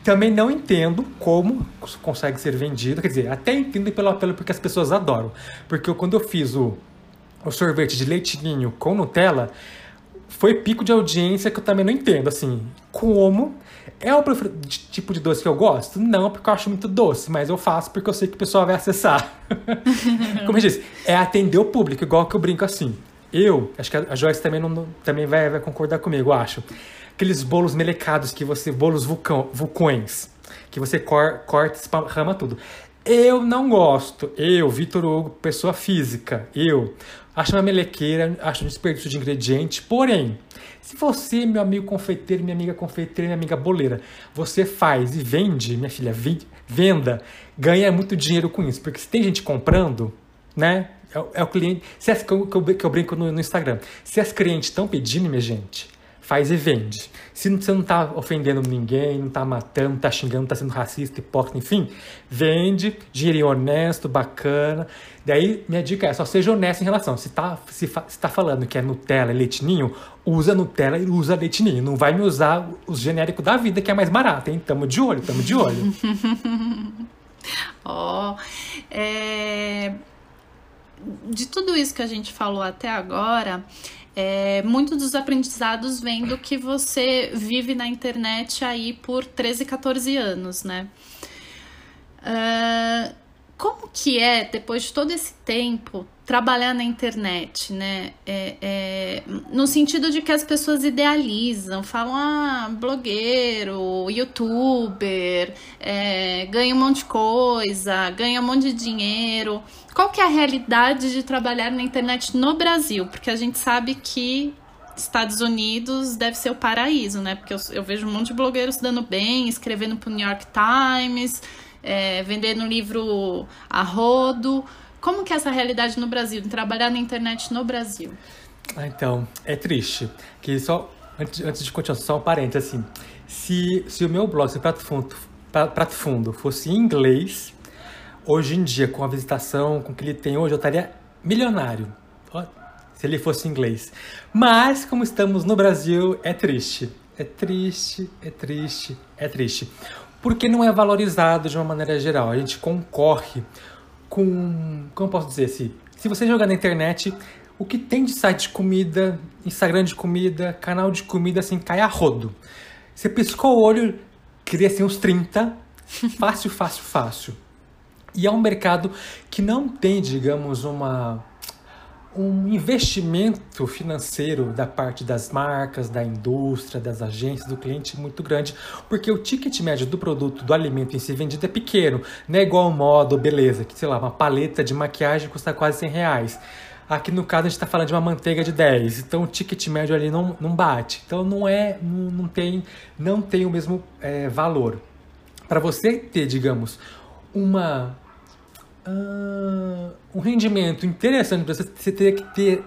[SPEAKER 2] também não entendo como consegue ser vendido, quer dizer, até entendo pelo apelo porque as pessoas adoram. Porque eu, quando eu fiz o, o sorvete de leitinho com Nutella, foi pico de audiência que eu também não entendo, assim, como é o tipo de doce que eu gosto? Não, porque eu acho muito doce, mas eu faço porque eu sei que o pessoal vai acessar. como eu disse, é atender o público, igual que eu brinco assim. Eu, acho que a Joyce também, não, também vai, vai concordar comigo, eu acho. Aqueles bolos melecados que você, bolos vulcão, vulcões, que você cor, corta, rama tudo. Eu não gosto. Eu, Vitor Hugo, pessoa física, eu acho uma melequeira, acho um desperdício de ingrediente. Porém, se você, meu amigo confeiteiro, minha amiga confeiteira, minha amiga boleira, você faz e vende, minha filha, venda, ganha muito dinheiro com isso. Porque se tem gente comprando, né? É, é o cliente. Se as, que, eu, que eu brinco no, no Instagram. Se as clientes estão pedindo, minha gente, faz e vende. Se você não está ofendendo ninguém, não está matando, não está xingando, não está sendo racista, hipócrita, enfim, vende, dinheirinho honesto, bacana. Daí, minha dica é só seja honesto em relação. Se está se, se tá falando que é Nutella e leitinho, usa Nutella e usa leitinho. Não vai me usar os genéricos da vida, que é mais barato, hein? Tamo de olho, tamo de olho.
[SPEAKER 1] Ó, oh, é... de tudo isso que a gente falou até agora, é, muitos dos aprendizados vêm do que você vive na internet aí por 13, 14 anos, né? Uh, como que é, depois de todo esse tempo, trabalhar na internet, né? É, é, no sentido de que as pessoas idealizam, falam, ah, blogueiro, youtuber, é, ganha um monte de coisa, ganha um monte de dinheiro. Qual que é a realidade de trabalhar na internet no Brasil? Porque a gente sabe que Estados Unidos deve ser o paraíso, né? Porque eu, eu vejo um monte de blogueiros dando bem, escrevendo para o New York Times, é, vendendo livro a rodo. Como que é essa realidade no Brasil, de trabalhar na internet no Brasil?
[SPEAKER 2] Ah, então, é triste. Que só, antes, antes de continuar, só um parênteses, assim. Se, se o meu blog, se o Prato Fundo, Prato Fundo fosse em inglês, hoje em dia, com a visitação, com o que ele tem hoje, eu estaria milionário. Se ele fosse inglês. Mas, como estamos no Brasil, é triste. É triste, é triste, é triste. Porque não é valorizado de uma maneira geral. A gente concorre com. Como posso dizer assim? Se você jogar na internet, o que tem de site de comida, Instagram de comida, canal de comida, assim, cai a rodo. Você piscou o olho, cria assim uns 30. Fácil, fácil, fácil. E é um mercado que não tem, digamos, uma um investimento financeiro da parte das marcas, da indústria, das agências, do cliente muito grande, porque o ticket médio do produto, do alimento em si vendido é pequeno, não é igual moda ou beleza, que sei lá, uma paleta de maquiagem custa quase 100 reais. Aqui no caso a gente está falando de uma manteiga de 10, então o ticket médio ali não, não bate, então não é, não, não tem, não tem o mesmo é, valor. Para você ter, digamos, uma uh, um rendimento interessante para você, você teria que ter,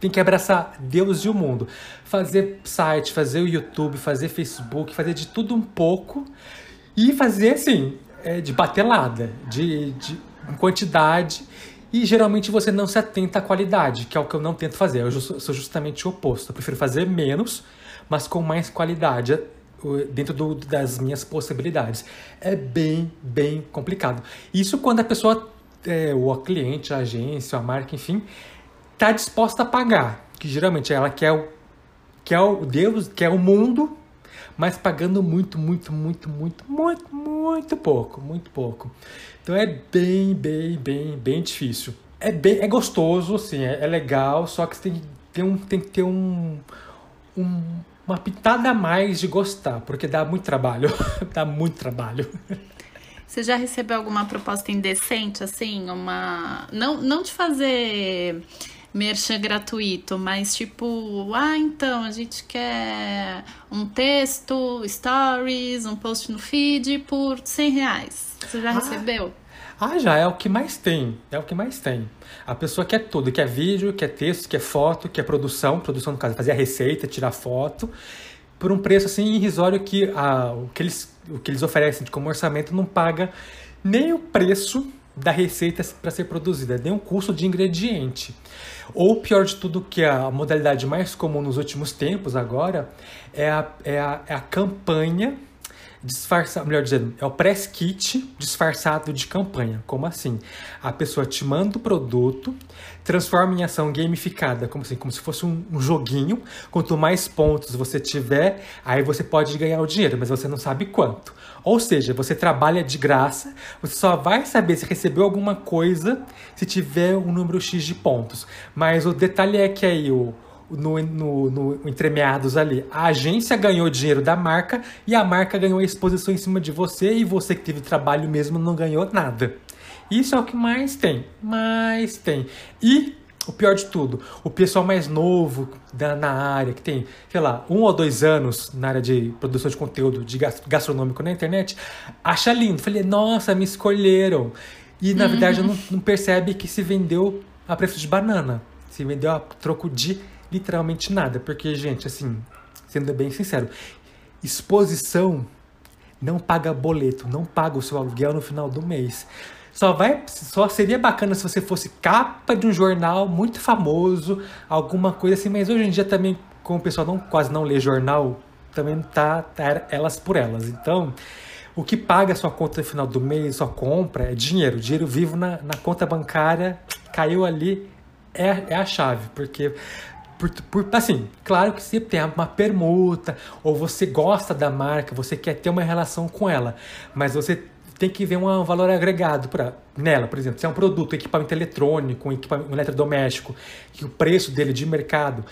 [SPEAKER 2] tem que abraçar Deus e o mundo. Fazer site, fazer o YouTube, fazer Facebook, fazer de tudo um pouco e fazer assim, é, de batelada, de, de quantidade. E geralmente você não se atenta à qualidade, que é o que eu não tento fazer. Eu sou justamente o oposto. Eu prefiro fazer menos, mas com mais qualidade dentro do, das minhas possibilidades. É bem, bem complicado. Isso quando a pessoa, é, o cliente, a agência, a marca, enfim, está disposta a pagar. Que geralmente ela quer o, quer o Deus, quer o mundo, mas pagando muito, muito, muito, muito, muito, muito pouco, muito pouco. Então é bem, bem, bem, bem difícil. É bem, é gostoso, assim, é, é legal, só que tem, tem, um, tem que ter um, um uma pitada a mais de gostar, porque dá muito trabalho. dá muito trabalho.
[SPEAKER 1] Você já recebeu alguma proposta indecente, assim? Uma. Não, não de fazer merchan gratuito, mas tipo, ah, então a gente quer um texto, stories, um post no feed por 100 reais. Você já ah. recebeu?
[SPEAKER 2] Ah, já é o que mais tem. É o que mais tem. A pessoa quer tudo, quer vídeo, quer texto, quer foto, quer produção, produção no caso, fazer a receita, tirar foto, por um preço assim irrisório que a, o, que eles, o que eles oferecem como orçamento não paga nem o preço da receita para ser produzida, nem o custo de ingrediente. Ou pior de tudo, que a modalidade mais comum nos últimos tempos agora é a, é a, é a campanha disfarçado, melhor dizendo, é o press kit disfarçado de campanha. Como assim? A pessoa te manda o produto, transforma em ação gamificada, como assim, como se fosse um, um, joguinho. Quanto mais pontos você tiver, aí você pode ganhar o dinheiro, mas você não sabe quanto. Ou seja, você trabalha de graça, você só vai saber se recebeu alguma coisa se tiver um número X de pontos. Mas o detalhe é que aí o no, no, no entremeados ali. A agência ganhou dinheiro da marca e a marca ganhou a exposição em cima de você e você que teve trabalho mesmo não ganhou nada. Isso é o que mais tem, mais tem. E o pior de tudo, o pessoal mais novo da, na área, que tem, sei lá, um ou dois anos na área de produção de conteúdo de gastronômico na internet, acha lindo. Falei, nossa, me escolheram. E na uhum. verdade não, não percebe que se vendeu a preço de banana. Se vendeu a troco de literalmente nada. Porque, gente, assim, sendo bem sincero, exposição não paga boleto, não paga o seu aluguel no final do mês. Só vai, só seria bacana se você fosse capa de um jornal muito famoso, alguma coisa assim, mas hoje em dia também, como o pessoal não, quase não lê jornal, também tá, tá elas por elas. Então, o que paga a sua conta no final do mês, sua compra, é dinheiro. Dinheiro vivo na, na conta bancária, caiu ali, é, é a chave. Porque por, por, assim, claro que se tem uma permuta, ou você gosta da marca, você quer ter uma relação com ela, mas você tem que ver um valor agregado para nela, por exemplo, se é um produto, equipamento eletrônico, um equipamento um eletrodoméstico, que o preço dele de mercado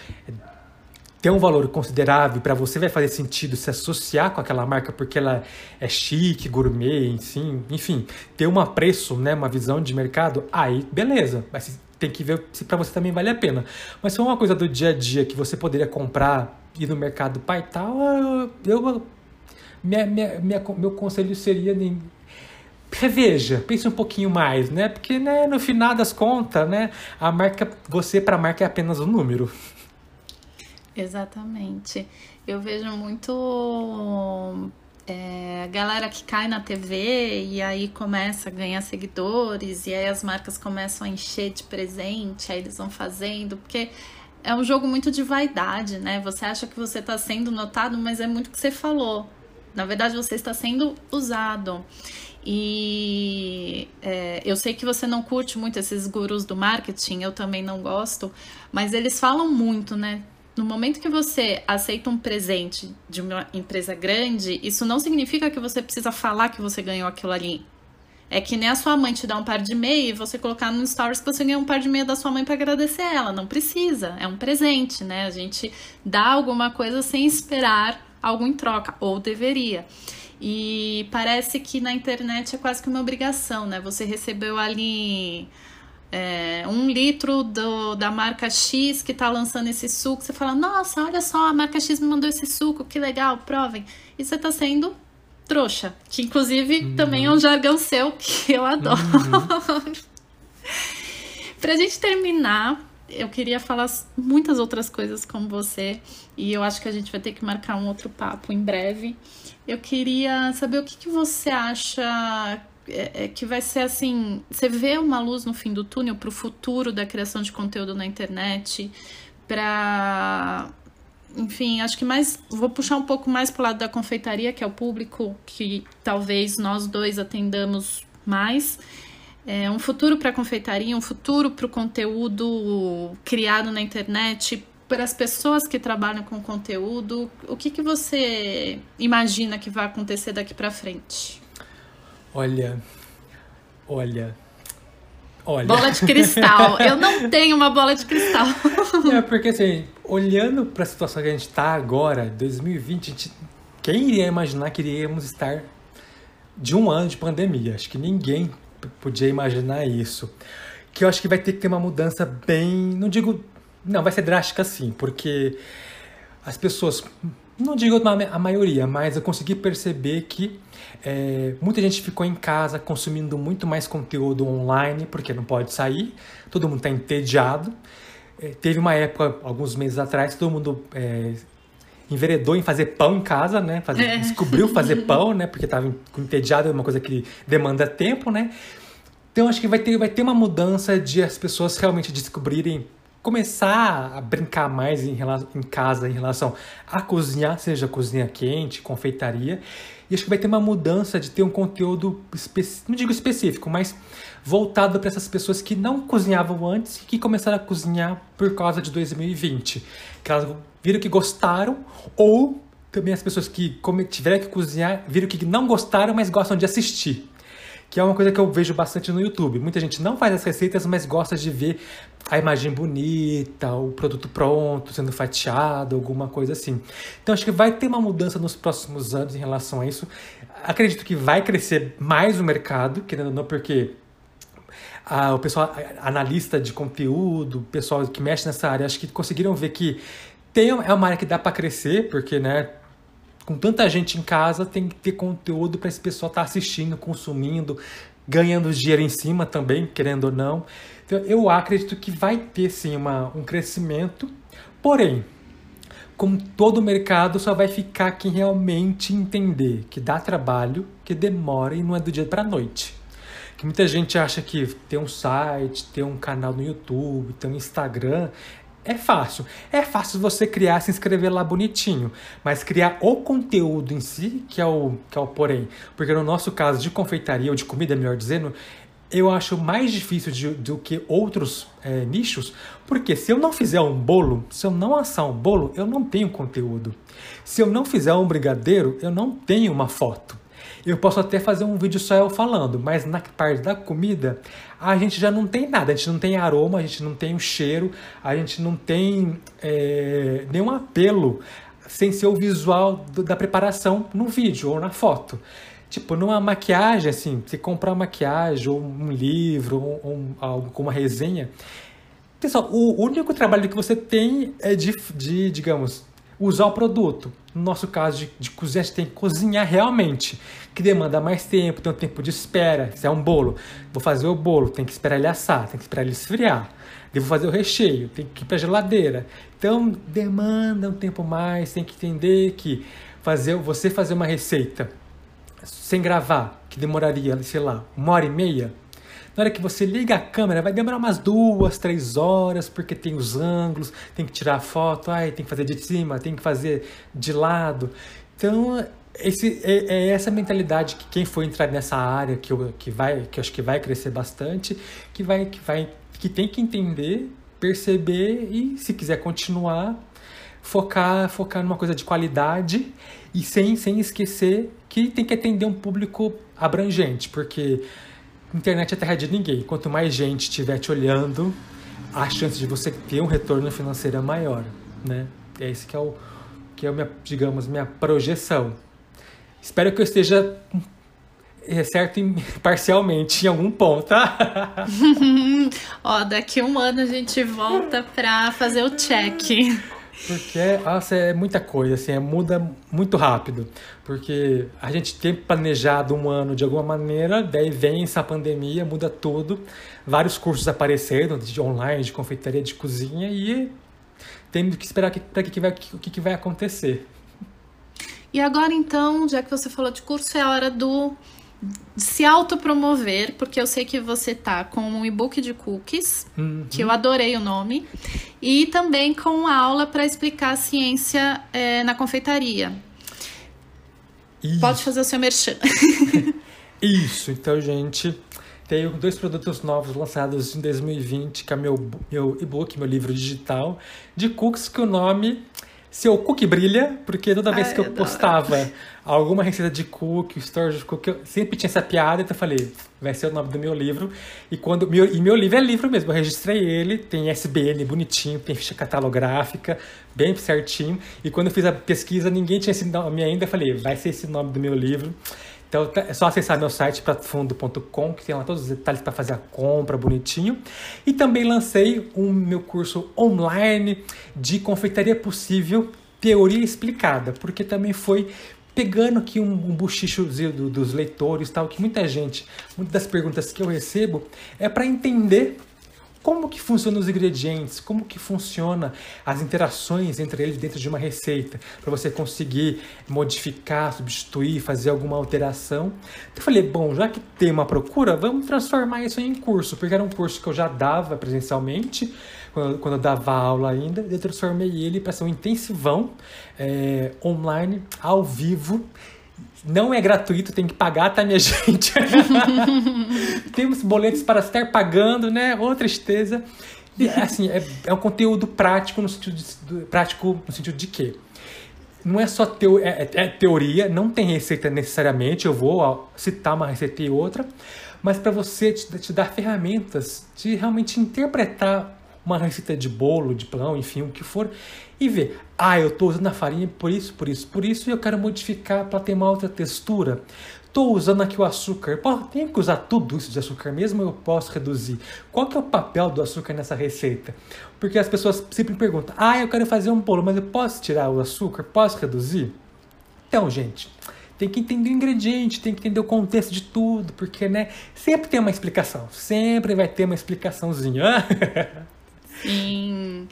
[SPEAKER 2] tem um valor considerável para você vai fazer sentido se associar com aquela marca porque ela é chique, gourmet, enfim, enfim, ter um preço, né, uma visão de mercado, aí beleza, mas tem que ver se para você também vale a pena. Mas se for uma coisa do dia a dia que você poderia comprar ir no mercado pai tal, eu, eu minha, minha, minha, meu conselho seria reveja, pense um pouquinho mais, né? Porque né, no final das contas, né, a marca, você para a marca é apenas um número.
[SPEAKER 1] Exatamente. Eu vejo muito é, galera que cai na TV e aí começa a ganhar seguidores e aí as marcas começam a encher de presente, aí eles vão fazendo, porque é um jogo muito de vaidade, né? Você acha que você está sendo notado, mas é muito o que você falou. Na verdade, você está sendo usado. E é, eu sei que você não curte muito esses gurus do marketing, eu também não gosto, mas eles falam muito, né? No momento que você aceita um presente de uma empresa grande, isso não significa que você precisa falar que você ganhou aquilo ali. É que nem a sua mãe te dar um par de meia e você colocar no stories que você ganhou um par de meia da sua mãe para agradecer ela. Não precisa, é um presente, né? A gente dá alguma coisa sem esperar algo em troca, ou deveria. E parece que na internet é quase que uma obrigação, né? Você recebeu ali é, um litro do, da marca X que tá lançando esse suco. Você fala, nossa, olha só, a marca X me mandou esse suco, que legal, provem. E você tá sendo trouxa, que inclusive uhum. também é um jargão seu que eu adoro. Uhum. pra gente terminar, eu queria falar muitas outras coisas com você e eu acho que a gente vai ter que marcar um outro papo em breve. Eu queria saber o que, que você acha é, é, que vai ser assim. Você vê uma luz no fim do túnel para o futuro da criação de conteúdo na internet, para. Enfim, acho que mais. Vou puxar um pouco mais para o lado da confeitaria, que é o público que talvez nós dois atendamos mais. É um futuro para a confeitaria, um futuro para o conteúdo criado na internet, para as pessoas que trabalham com conteúdo, o que, que você imagina que vai acontecer daqui para frente?
[SPEAKER 2] Olha, olha, olha.
[SPEAKER 1] Bola de cristal. Eu não tenho uma bola de cristal.
[SPEAKER 2] É porque assim, olhando para a situação que a gente está agora, 2020, gente, quem iria imaginar que iríamos estar de um ano de pandemia? Acho que ninguém podia imaginar isso. Que eu acho que vai ter que ter uma mudança bem, não digo não, vai ser drástica sim, porque as pessoas, não digo a maioria, mas eu consegui perceber que é, muita gente ficou em casa consumindo muito mais conteúdo online, porque não pode sair, todo mundo está entediado. É, teve uma época, alguns meses atrás, todo mundo é, enveredou em fazer pão em casa, né? Fazer, é. Descobriu fazer pão, né? Porque estava entediado, é uma coisa que demanda tempo, né? Então acho que vai ter, vai ter uma mudança de as pessoas realmente descobrirem começar a brincar mais em, em, casa em relação a cozinhar, seja cozinha quente, confeitaria. E acho que vai ter uma mudança de ter um conteúdo, não digo específico, mas voltado para essas pessoas que não cozinhavam antes e que começaram a cozinhar por causa de 2020. Que elas viram que gostaram ou também as pessoas que tiveram que cozinhar viram que não gostaram, mas gostam de assistir. Que é uma coisa que eu vejo bastante no YouTube. Muita gente não faz as receitas, mas gosta de ver a imagem bonita, o produto pronto, sendo fatiado, alguma coisa assim. Então acho que vai ter uma mudança nos próximos anos em relação a isso. Acredito que vai crescer mais o mercado, querendo ou não, porque a, o pessoal analista de conteúdo, o pessoal que mexe nessa área, acho que conseguiram ver que tem, é uma área que dá para crescer, porque né, com tanta gente em casa, tem que ter conteúdo para esse pessoal estar tá assistindo, consumindo, ganhando dinheiro em cima também, querendo ou não. Então, eu acredito que vai ter sim uma, um crescimento, porém, como todo mercado, só vai ficar quem realmente entender que dá trabalho, que demora e não é do dia para a noite. Que muita gente acha que ter um site, ter um canal no YouTube, ter um Instagram é fácil. É fácil você criar, se inscrever lá bonitinho. Mas criar o conteúdo em si, que é o, que é o porém. Porque no nosso caso de confeitaria, ou de comida, melhor dizendo, eu acho mais difícil de, do que outros é, nichos. Porque se eu não fizer um bolo, se eu não assar um bolo, eu não tenho conteúdo. Se eu não fizer um brigadeiro, eu não tenho uma foto. Eu posso até fazer um vídeo só eu falando, mas na parte da comida, a gente já não tem nada. A gente não tem aroma, a gente não tem o cheiro, a gente não tem é, nenhum apelo sem ser o visual do, da preparação no vídeo ou na foto. Tipo, numa maquiagem, assim, você comprar uma maquiagem ou um livro ou, ou algo com uma resenha. Pessoal, o único trabalho que você tem é de, de digamos, usar o produto. No nosso caso de, de cozinhar, a gente tem que cozinhar realmente, que demanda mais tempo, tem um tempo de espera. Se é um bolo, vou fazer o bolo, tem que esperar ele assar, tem que esperar ele esfriar. Devo fazer o recheio, tem que ir para a geladeira. Então, demanda um tempo mais, tem que entender que fazer, você fazer uma receita sem gravar, que demoraria, sei lá, uma hora e meia, na hora que você liga a câmera, vai demorar umas duas, três horas, porque tem os ângulos, tem que tirar a foto, ai, tem que fazer de cima, tem que fazer de lado. Então, esse, é, é essa mentalidade que quem for entrar nessa área, que, eu, que, vai, que eu acho que vai crescer bastante, que, vai, que, vai, que tem que entender, perceber e, se quiser continuar, focar, focar numa coisa de qualidade e sem, sem esquecer que tem que atender um público abrangente, porque internet é terra de ninguém. Quanto mais gente estiver te olhando, a chance de você ter um retorno financeiro é maior, né? É esse que é o que é minha, digamos, minha projeção. Espero que eu esteja é certo parcialmente em algum ponto, tá?
[SPEAKER 1] Ó, daqui um ano a gente volta pra fazer o check.
[SPEAKER 2] Porque, nossa, é muita coisa, assim, é, muda muito rápido. Porque a gente tem planejado um ano de alguma maneira, daí vem essa pandemia, muda tudo. Vários cursos apareceram, de online, de confeitaria, de cozinha, e temos que esperar para que, que, vai, o que, que vai acontecer.
[SPEAKER 1] E agora, então, já que você falou de curso, é a hora do se autopromover, porque eu sei que você tá com um e-book de cookies, uhum. que eu adorei o nome, e também com aula para explicar a ciência é, na confeitaria. Isso. Pode fazer o seu merchan.
[SPEAKER 2] Isso, então, gente, tenho dois produtos novos lançados em 2020, que é meu, meu e-book, meu livro digital, de cookies, que o nome seu cookie brilha, porque toda vez Ai, que eu postava alguma receita de cookie, stories de cookie, eu sempre tinha essa piada, então eu falei, vai ser o nome do meu livro. E quando meu, e meu livro é livro mesmo, eu registrei ele, tem SBN bonitinho, tem ficha catalográfica, bem certinho. E quando eu fiz a pesquisa, ninguém tinha esse nome ainda, eu falei, vai ser esse nome do meu livro. Então tá, é só acessar meu site pratofundo.com, que tem lá todos os detalhes para fazer a compra bonitinho. E também lancei o meu curso online de confeitaria possível, teoria explicada, porque também foi pegando aqui um, um do, dos leitores tal, que muita gente, muitas das perguntas que eu recebo é para entender como que funcionam os ingredientes, como que funciona as interações entre eles dentro de uma receita, para você conseguir modificar, substituir, fazer alguma alteração. Então eu falei, bom, já que tem uma procura, vamos transformar isso em curso, porque era um curso que eu já dava presencialmente, quando, quando eu dava aula ainda, eu transformei ele para ser um intensivão é, online, ao vivo, não é gratuito, tem que pagar, tá, minha gente? Temos boletos para estar pagando, né? Outra tristeza. E, assim, é, é um conteúdo prático no sentido de, prático no sentido de quê? não é só teo, é, é, teoria, não tem receita necessariamente. Eu vou citar uma receita e outra, mas para você te, te, dar ferramentas de realmente interpretar uma receita de bolo, de pão, enfim, o que for, e ver, ah, eu estou usando a farinha por isso, por isso, por isso, e eu quero modificar para ter uma outra textura. Estou usando aqui o açúcar. Pô, tenho que usar tudo isso de açúcar mesmo ou eu posso reduzir? Qual que é o papel do açúcar nessa receita? Porque as pessoas sempre perguntam: ah, eu quero fazer um bolo, mas eu posso tirar o açúcar? Posso reduzir? Então, gente, tem que entender o ingrediente, tem que entender o contexto de tudo, porque, né, sempre tem uma explicação, sempre vai ter uma explicaçãozinha.
[SPEAKER 1] Sim.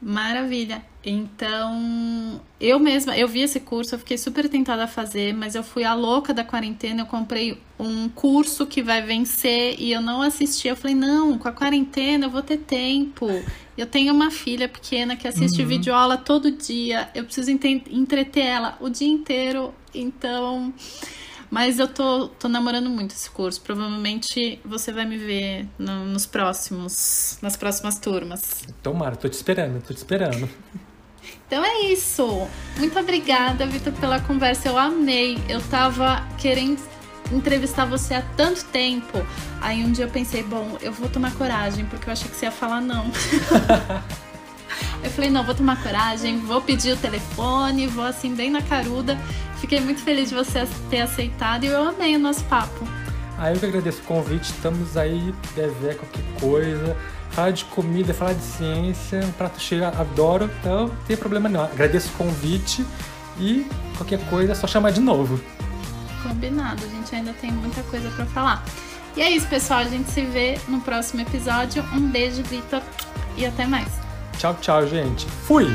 [SPEAKER 1] Maravilha. Então, eu mesma, eu vi esse curso, eu fiquei super tentada a fazer, mas eu fui a louca da quarentena, eu comprei um curso que vai vencer e eu não assisti. Eu falei, não, com a quarentena eu vou ter tempo. Eu tenho uma filha pequena que assiste uhum. videoaula todo dia, eu preciso entreter ela o dia inteiro, então mas eu tô, tô namorando muito esse curso. Provavelmente você vai me ver no, nos próximos, nas próximas turmas.
[SPEAKER 2] Tomara, tô te esperando, tô te esperando.
[SPEAKER 1] Então é isso. Muito obrigada, Vitor, pela conversa. Eu amei. Eu tava querendo entrevistar você há tanto tempo. Aí um dia eu pensei, bom, eu vou tomar coragem, porque eu achei que você ia falar não. eu falei, não, vou tomar coragem, vou pedir o telefone, vou assim, bem na caruda. Fiquei muito feliz de você ter aceitado e eu amei o nosso papo.
[SPEAKER 2] Ah, eu que agradeço o convite. Estamos aí, deve qualquer coisa. Falar de comida, falar de ciência, um prato cheio, adoro, então não tem problema não. Agradeço o convite e qualquer coisa é só chamar de novo.
[SPEAKER 1] Combinado, a gente ainda tem muita coisa para falar. E é isso, pessoal. A gente se vê no próximo episódio. Um beijo, Vitor, e até mais.
[SPEAKER 2] Tchau, tchau, gente. Fui!